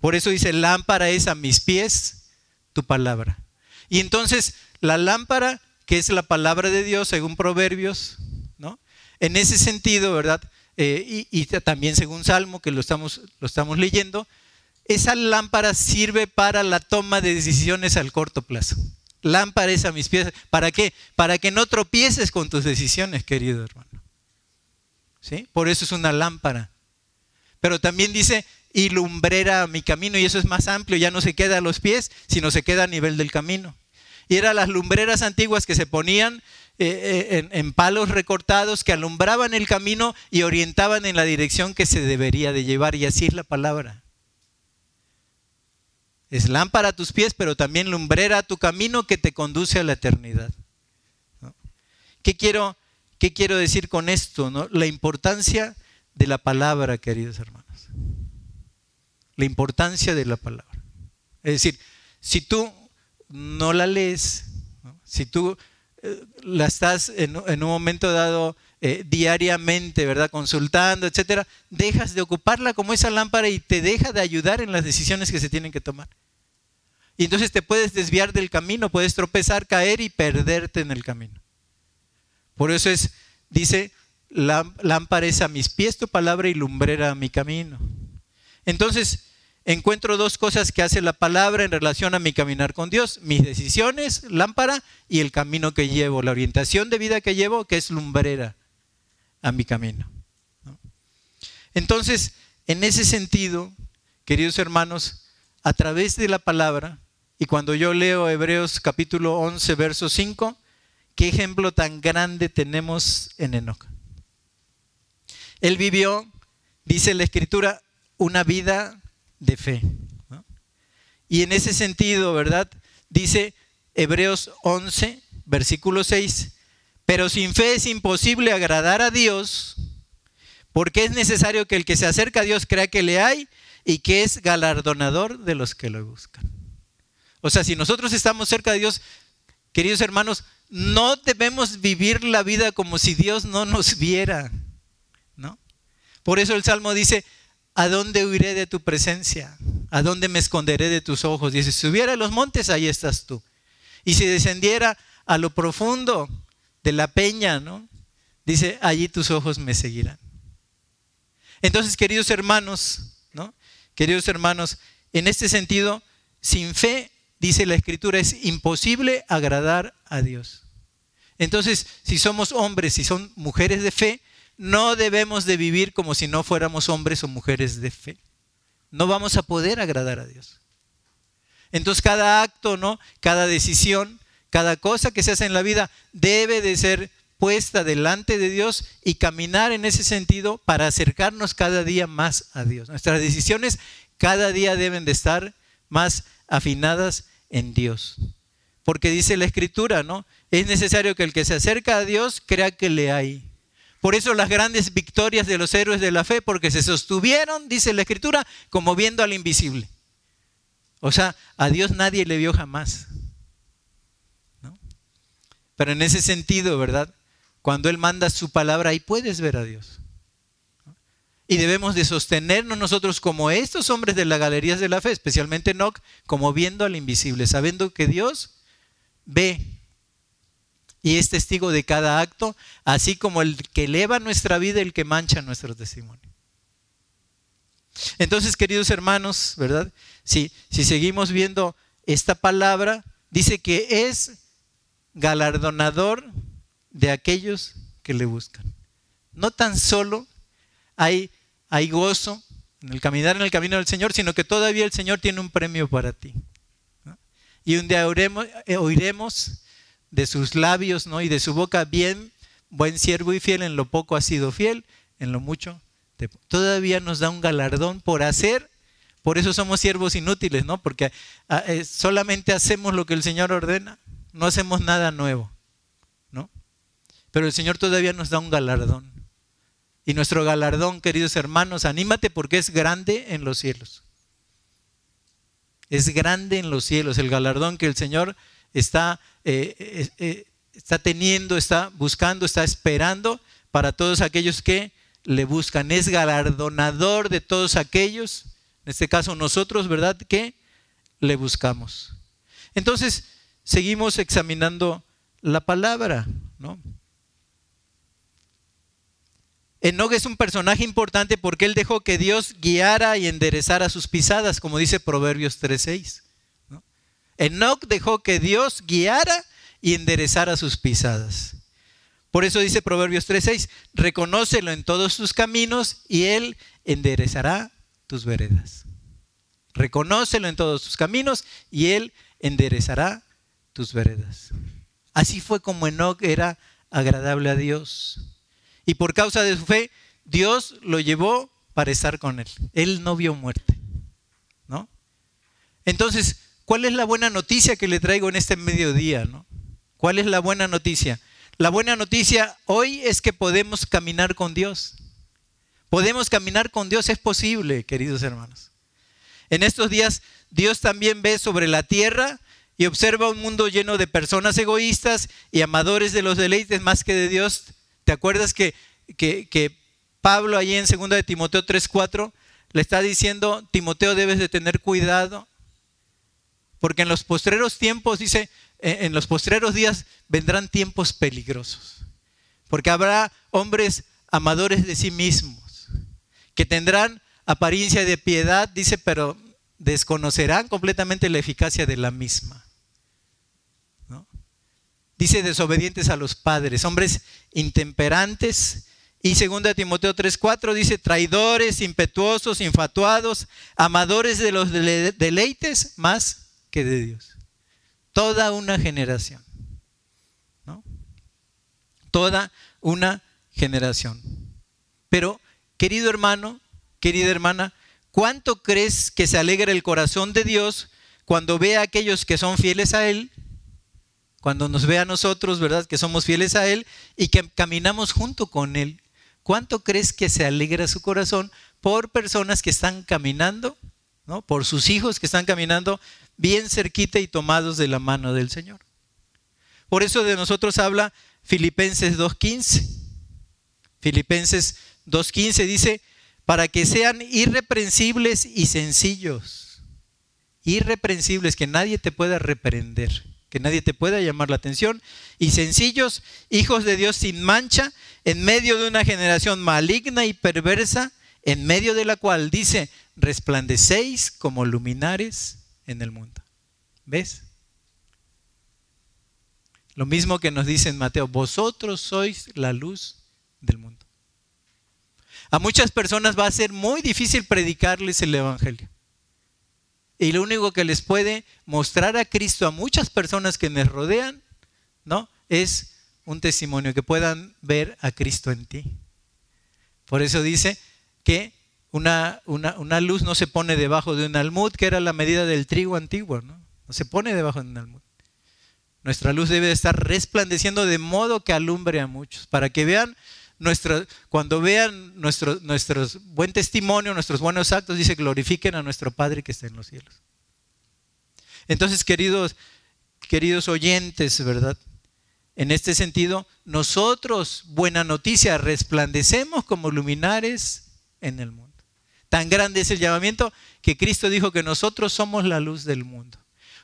Por eso dice, lámpara es a mis pies tu palabra. Y entonces la lámpara, que es la palabra de Dios según Proverbios, ¿no? En ese sentido, ¿verdad? Eh, y, también según Salmo, que lo estamos, lo estamos leyendo, esa lámpara sirve para la toma de decisiones al corto plazo. Lámpara es a mis pies. ¿Para qué? Para que no tropieces con tus decisiones, querido hermano. ¿Sí? Por eso es una lámpara. Pero también dice, y lumbrera mi camino, y eso es más amplio, ya no se queda a los pies, sino se queda a nivel del camino. Y eran las lumbreras antiguas que se ponían eh, eh, en, palos recortados que alumbraban el camino y orientaban en la dirección que se debería de llevar, y así es la palabra. Es lámpara a tus pies, pero también lumbrera a tu camino que te conduce a la eternidad. ¿Qué, quiero, ¿Qué quiero decir con esto? La importancia de la palabra, queridos hermanos la importancia de la palabra. Es decir, si tú no la lees, si tú eh, la estás en, un momento dado eh, diariamente, ¿verdad? Consultando, etcétera, dejas de ocuparla como esa lámpara y te deja de ayudar en las decisiones que se tienen que tomar. Y entonces te puedes desviar del camino, puedes tropezar, caer y perderte en el camino. Por eso es, dice, lámpara es a mis pies tu palabra y lumbrera a mi camino. Entonces, encuentro dos cosas que hace la palabra en relación a mi caminar con Dios. Mis decisiones, lámpara, y el camino que llevo, la orientación de vida que llevo, que es lumbrera a mi camino. Entonces, en ese sentido, queridos hermanos, a través de la palabra, y cuando yo leo Hebreos capítulo 11, verso 5, qué ejemplo tan grande tenemos en Enoch. Él vivió, dice la escritura, una vida de fe. Y en ese sentido, ¿verdad? Dice Hebreos 11, versículo 6, pero sin fe es imposible agradar a Dios, porque es necesario que el que se acerca a Dios crea que le hay y que es galardonador de los que lo buscan. O sea, si nosotros estamos cerca de Dios, queridos hermanos, no debemos vivir la vida como si Dios no nos viera, ¿no? Por eso el Salmo dice, ¿A dónde huiré de tu presencia? ¿A dónde me esconderé de tus ojos? Dice, si subiera a los montes, ahí estás tú. Y si descendiera a lo profundo de la peña, ¿no? Dice, allí tus ojos me seguirán. Entonces, queridos hermanos, Queridos hermanos, en este sentido, sin fe, dice la escritura, es imposible agradar a Dios. Entonces, si somos hombres, si son mujeres de fe, no debemos de vivir como si no fuéramos hombres o mujeres de fe. No vamos a poder agradar a Dios. Entonces cada acto, ¿no? Cada decisión, cada cosa que se hace en la vida debe de ser puesta delante de Dios y caminar en ese sentido para acercarnos cada día más a Dios. Nuestras decisiones cada día deben de estar más afinadas en Dios. Porque dice la escritura, ¿no? Es necesario que el que se acerca a Dios crea que le hay. Por eso las grandes victorias de los héroes de la fe, porque se sostuvieron, dice la escritura, como viendo al invisible. O sea, a Dios nadie le vio jamás. Pero en ese sentido, ¿verdad? Cuando Él manda su palabra, ahí puedes ver a Dios. Y debemos de sostenernos nosotros como estos hombres de las galerías de la fe, especialmente Enoch, como viendo al invisible, sabiendo que Dios ve y es testigo de cada acto, así como el que eleva nuestra vida y el que mancha nuestro testimonio. Entonces, queridos hermanos, ¿verdad? Si, si seguimos viendo esta palabra, dice que es galardonador de aquellos que le buscan. No tan solo hay, gozo en el caminar en el camino del Señor, sino que todavía el Señor tiene un premio para ti. Y un día oiremos, eh, oiremos, de sus labios ¿no? y de su boca, bien, buen siervo y fiel, en lo poco has sido fiel, en lo mucho. Todavía nos da un galardón por hacer, por eso somos siervos inútiles, ¿no? Porque ah, eh, solamente hacemos lo que el Señor ordena, no hacemos nada nuevo. Pero el Señor todavía nos da un galardón. Y nuestro galardón, queridos hermanos, anímate porque es grande en los cielos. Es grande en los cielos el galardón que el Señor está, eh, eh, eh, está teniendo, está buscando, está esperando para todos aquellos que le buscan. Es galardonador de todos aquellos, en este caso nosotros, ¿verdad? Que le buscamos. Entonces, seguimos examinando la palabra, ¿no? Enoch es un personaje importante porque él dejó que Dios guiara y enderezara sus pisadas, como dice Proverbios 3.6. ¿no? Enoch dejó que Dios guiara y enderezara sus pisadas. Por eso dice Proverbios 3.6, reconócelo en todos tus caminos y él enderezará tus veredas. Reconócelo en todos tus caminos y él enderezará tus veredas. Así fue como Enoch era agradable a Dios. Y por causa de su fe, Dios lo llevó para estar con él. Él no vio muerte. ¿No? Entonces, ¿cuál es la buena noticia que le traigo en este mediodía? ¿Cuál es la buena noticia? La buena noticia hoy es que podemos caminar con Dios. Podemos caminar con Dios, es posible, queridos hermanos. En estos días Dios también ve sobre la tierra y observa un mundo lleno de personas egoístas y amadores de los deleites más que de Dios ¿Te acuerdas que, que, Pablo allí en 2 de Timoteo 3:4 le está diciendo, Timoteo debes de tener cuidado, porque en los postreros tiempos, dice, en los postreros días vendrán tiempos peligrosos, porque habrá hombres amadores de sí mismos, que tendrán apariencia de piedad, dice, pero desconocerán completamente la eficacia de la misma. Dice desobedientes a los padres, hombres intemperantes. Y 2 Timoteo 3:4 dice traidores, impetuosos, infatuados, amadores de los deleites más que de Dios. Toda una generación. ¿no? Toda una generación. Pero, querido hermano, querida hermana, ¿cuánto crees que se alegra el corazón de Dios cuando ve a aquellos que son fieles a Él cuando nos ve a nosotros, ¿verdad? Que somos fieles a Él y que caminamos junto con Él. ¿Cuánto crees que se alegra su corazón por personas que están caminando, ¿no? Por sus hijos que están caminando bien cerquita y tomados de la mano del Señor. Por eso de nosotros habla Filipenses 2.15. Filipenses 2.15 dice, para que sean irreprensibles y sencillos. Irreprensibles, que nadie te pueda reprender que nadie te pueda llamar la atención, y sencillos, hijos de Dios sin mancha, en medio de una generación maligna y perversa, en medio de la cual dice, resplandecéis como luminares en el mundo. ¿Ves? Lo mismo que nos dice en Mateo, vosotros sois la luz del mundo. A muchas personas va a ser muy difícil predicarles el Evangelio. Y lo único que les puede mostrar a Cristo a muchas personas que me rodean, ¿no? Es un testimonio que puedan ver a Cristo en ti. Por eso dice que una, una, luz no se pone debajo de un almud, que era la medida del trigo antiguo, ¿no? No se pone debajo de un almud. Nuestra luz debe estar resplandeciendo de modo que alumbre a muchos, para que vean cuando vean nuestro, buen testimonio, nuestros buenos actos, dice, glorifiquen a nuestro Padre que está en los cielos. Entonces, queridos, queridos oyentes, ¿verdad? En este sentido, nosotros, buena noticia, resplandecemos como luminares en el mundo. Tan grande es el llamamiento que Cristo dijo que nosotros somos la luz del mundo.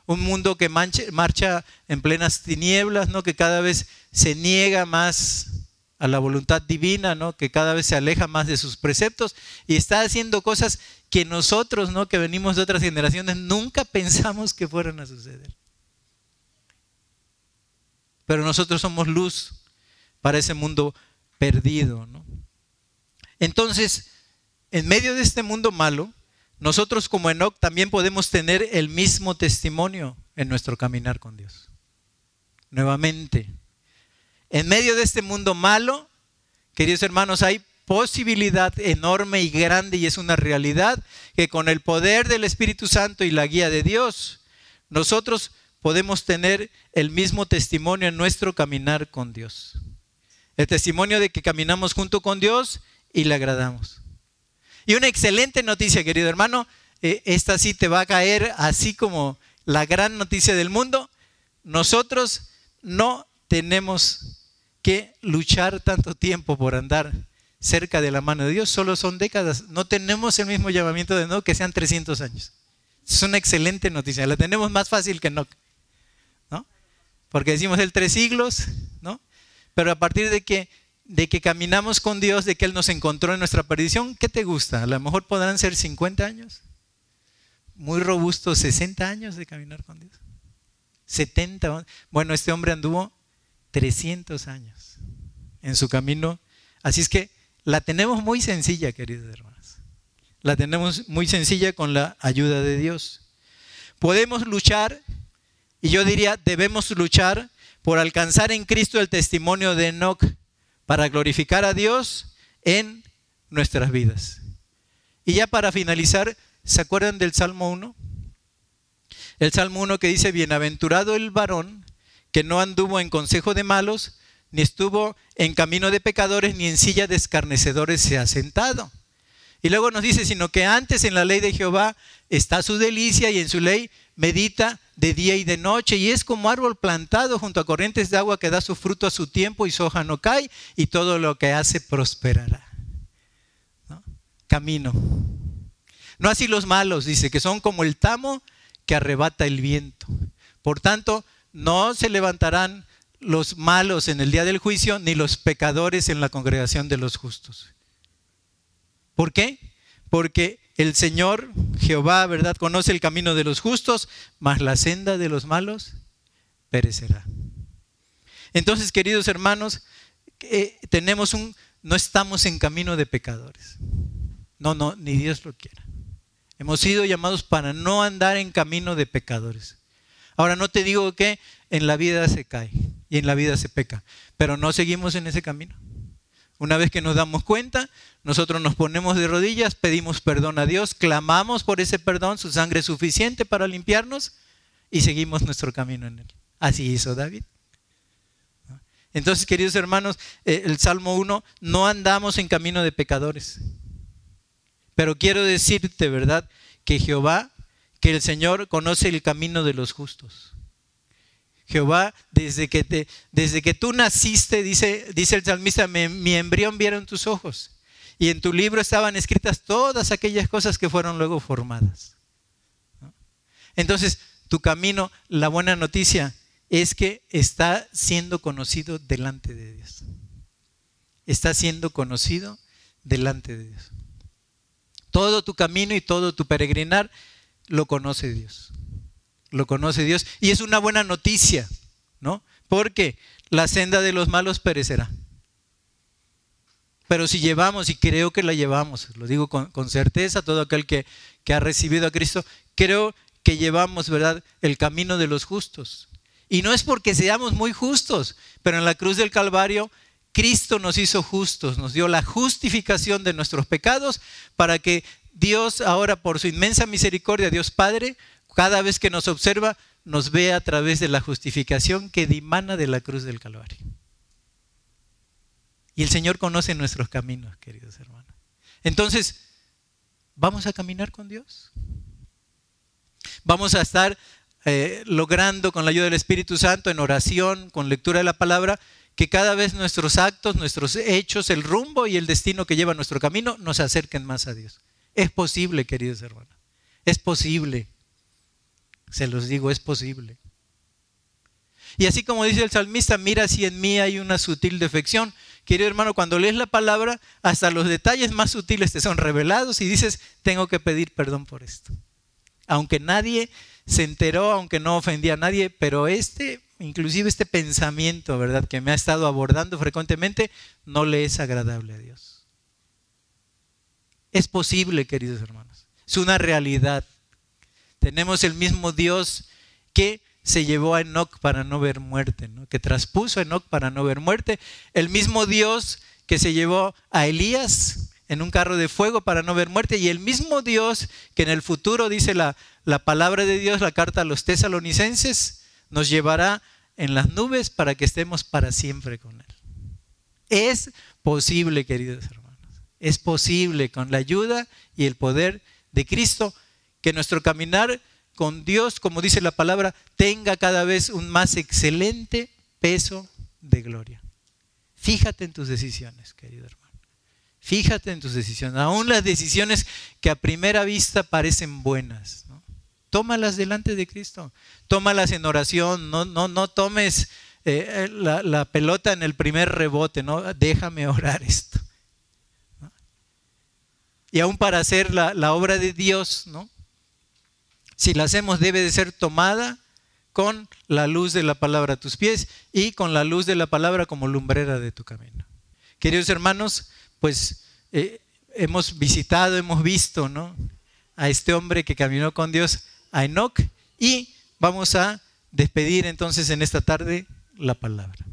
Un mundo que marcha en plenas tinieblas, ¿no? que cada vez se niega más a la voluntad divina, ¿no? que cada vez se aleja más de sus preceptos y está haciendo cosas que nosotros, ¿no? que venimos de otras generaciones, nunca pensamos que fueran a suceder. Pero nosotros somos luz para ese mundo perdido. ¿no? Entonces, en medio de este mundo malo, nosotros como Enoch también podemos tener el mismo testimonio en nuestro caminar con Dios. Nuevamente, en medio de este mundo malo, queridos hermanos, hay posibilidad enorme y grande y es una realidad que con el poder del Espíritu Santo y la guía de Dios, nosotros podemos tener el mismo testimonio en nuestro caminar con Dios. El testimonio de que caminamos junto con Dios y le agradamos. Y una excelente noticia, querido hermano, eh, esta sí te va a caer así como la gran noticia del mundo. Nosotros no tenemos que luchar tanto tiempo por andar cerca de la mano de Dios, solo son décadas. No tenemos el mismo llamamiento de no que sean 300 años. Es una excelente noticia, la tenemos más fácil que no. ¿no? Porque decimos el tres siglos, ¿no? Pero a partir de que de que caminamos con Dios, de que Él nos encontró en nuestra perdición, ¿qué te gusta? A lo mejor podrán ser 50 años, muy robustos, 60 años de caminar con Dios. 70, bueno, este hombre anduvo 300 años en su camino. Así es que la tenemos muy sencilla, queridos hermanos. La tenemos muy sencilla con la ayuda de Dios. Podemos luchar, y yo diría, debemos luchar por alcanzar en Cristo el testimonio de Enoch para glorificar a Dios en nuestras vidas. Y ya para finalizar, ¿se acuerdan del Salmo 1? El Salmo 1 que dice, bienaventurado el varón que no anduvo en consejo de malos, ni estuvo en camino de pecadores, ni en silla de escarnecedores se ha sentado. Y luego nos dice, sino que antes en la ley de Jehová está su delicia y en su ley medita de día y de noche y es como árbol plantado junto a corrientes de agua que da su fruto a su tiempo y su hoja no cae y todo lo que hace prosperará. Camino. No así los malos, dice, que son como el tamo que arrebata el viento. Por tanto, no se levantarán los malos en el día del juicio, ni los pecadores en la congregación de los justos. ¿Por qué? Porque el Señor, Jehová, ¿verdad? Conoce el camino de los justos, mas la senda de los malos perecerá. Entonces, queridos hermanos, eh, tenemos un, no estamos en camino de pecadores. No, no, ni Dios lo quiera. Hemos sido llamados para no andar en camino de pecadores. Ahora no te digo que en la vida se cae y en la vida se peca, pero no seguimos en ese camino. Una vez que nos damos cuenta, nosotros nos ponemos de rodillas, pedimos perdón a Dios, clamamos por ese perdón, su sangre es suficiente para limpiarnos y seguimos nuestro camino en él. Así hizo David. Entonces, queridos hermanos, eh, el Salmo 1, no andamos en camino de pecadores. Pero quiero decirte, ¿verdad? Que Jehová, que el Señor conoce el camino de los justos. Jehová, desde que, te, desde que tú naciste, dice, dice el salmista, mi embrión vieron tus ojos. Y en tu libro estaban escritas todas aquellas cosas que fueron luego formadas. Entonces, tu camino, la buena noticia es que está siendo conocido delante de Dios. Está siendo conocido delante de Dios. Todo tu camino y todo tu peregrinar lo conoce Dios lo conoce Dios. Y es una buena noticia, ¿no? Porque la senda de los malos perecerá. Pero si llevamos, y creo que la llevamos, lo digo con, certeza, todo aquel que, que ha recibido a Cristo, creo que llevamos, ¿verdad?, el camino de los justos. Y no es porque seamos muy justos, pero en la cruz del Calvario Cristo nos hizo justos, nos dio la justificación de nuestros pecados para que Dios ahora por su inmensa misericordia, Dios Padre, cada vez que nos observa, nos vea a través de la justificación que dimana de la cruz del Calvario. Y el Señor conoce nuestros caminos, queridos hermanos. Entonces, ¿vamos a caminar con Dios? Vamos a estar eh, logrando con la ayuda del Espíritu Santo en oración, con lectura de la palabra, que cada vez nuestros actos, nuestros hechos, el rumbo y el destino que lleva nuestro camino nos acerquen más a Dios. Es posible, queridos hermanos. Es posible. Se los digo, es posible. Y así como dice el salmista, mira si en mí hay una sutil defección. Querido hermano, cuando lees la palabra, hasta los detalles más sutiles te son revelados y dices, tengo que pedir perdón por esto. Aunque nadie se enteró, aunque no ofendía a nadie, pero este inclusive este pensamiento, ¿verdad?, que me ha estado abordando frecuentemente, no le es agradable a Dios. Es posible, queridos hermanos. Es una realidad. Tenemos el mismo Dios que se llevó a Enoch para no ver muerte, ¿no? que traspuso a Enoch para no ver muerte. El mismo Dios que se llevó a Elías en un carro de fuego para no ver muerte. Y el mismo Dios que en el futuro dice la, la palabra de Dios, la carta a los tesalonicenses, nos llevará en las nubes para que estemos para siempre con Él. Es posible, queridos hermanos, es posible con la ayuda y el poder de Cristo que nuestro caminar con Dios, como dice la palabra, tenga cada vez un más excelente peso de gloria. Fíjate en tus decisiones, querido hermano. Fíjate en tus decisiones, aún las decisiones que a primera vista parecen buenas tómalas delante de Cristo, tómalas en oración, no, no, no tomes eh, la, pelota en el primer rebote, no, déjame orar esto. Y aún para hacer la, obra de Dios, ¿no? si la hacemos debe de ser tomada con la luz de la palabra a tus pies y con la luz de la palabra como lumbrera de tu camino. Queridos hermanos, pues eh, hemos visitado, hemos visto ¿no? a este hombre que caminó con Dios a Enoch y vamos a despedir entonces en esta tarde la palabra.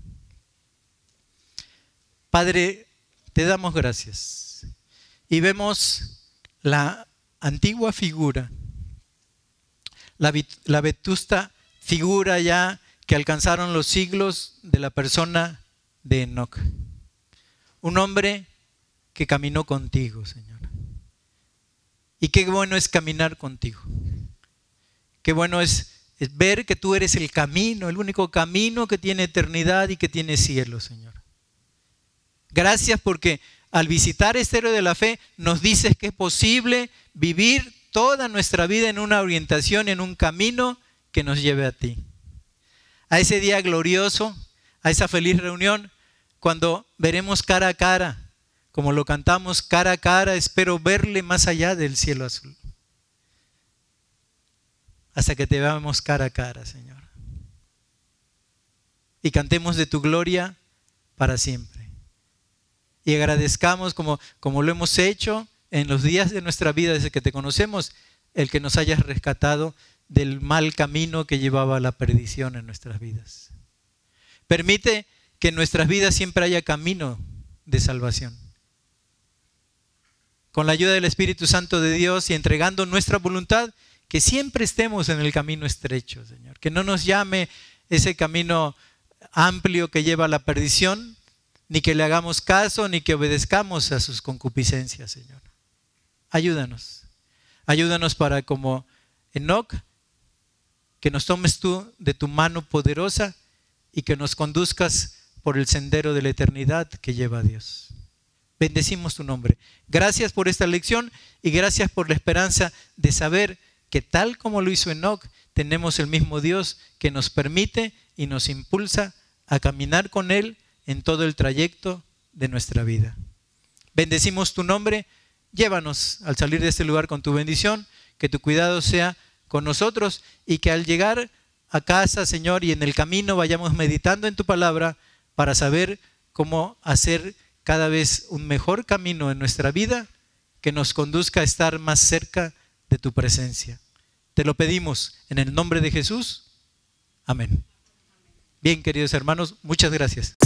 Padre, te damos gracias y vemos la antigua figura, la, vetusta figura ya que alcanzaron los siglos de la persona de Enoch. Un hombre que caminó contigo, Señor. Y qué bueno es caminar contigo. Qué bueno es, ver que tú eres el camino, el único camino que tiene eternidad y que tiene cielo, Señor. Gracias porque al visitar héroe de la fe nos dices que es posible vivir toda nuestra vida en una orientación, en un camino que nos lleve a ti. A ese día glorioso, a esa feliz reunión, cuando veremos cara a cara, como lo cantamos cara a cara, espero verle más allá del cielo azul hasta que te veamos cara a cara, Señor. Y cantemos de tu gloria para siempre. Y agradezcamos como, como lo hemos hecho en los días de nuestra vida desde que te conocemos, el que nos hayas rescatado del mal camino que llevaba a la perdición en nuestras vidas. Permite que en nuestras vidas siempre haya camino de salvación. Con la ayuda del Espíritu Santo de Dios y entregando nuestra voluntad, que siempre estemos en el camino estrecho, Señor. Que no nos llame ese camino amplio que lleva a la perdición, ni que le hagamos caso, ni que obedezcamos a sus concupiscencias, Señor. Ayúdanos. Ayúdanos para como Enoch, que nos tomes tú de tu mano poderosa y que nos conduzcas por el sendero de la eternidad que lleva a Dios. Bendecimos tu nombre. Gracias por esta lección y gracias por la esperanza de saber que tal como lo hizo Enoch, tenemos el mismo Dios que nos permite y nos impulsa a caminar con Él en todo el trayecto de nuestra vida. Bendecimos tu nombre, llévanos al salir de este lugar con tu bendición, que tu cuidado sea con nosotros y que al llegar a casa, Señor, y en el camino vayamos meditando en tu palabra para saber cómo hacer cada vez un mejor camino en nuestra vida que nos conduzca a estar más cerca de tu presencia. Te lo pedimos en el nombre de Jesús. Amén. Bien, queridos hermanos, muchas gracias.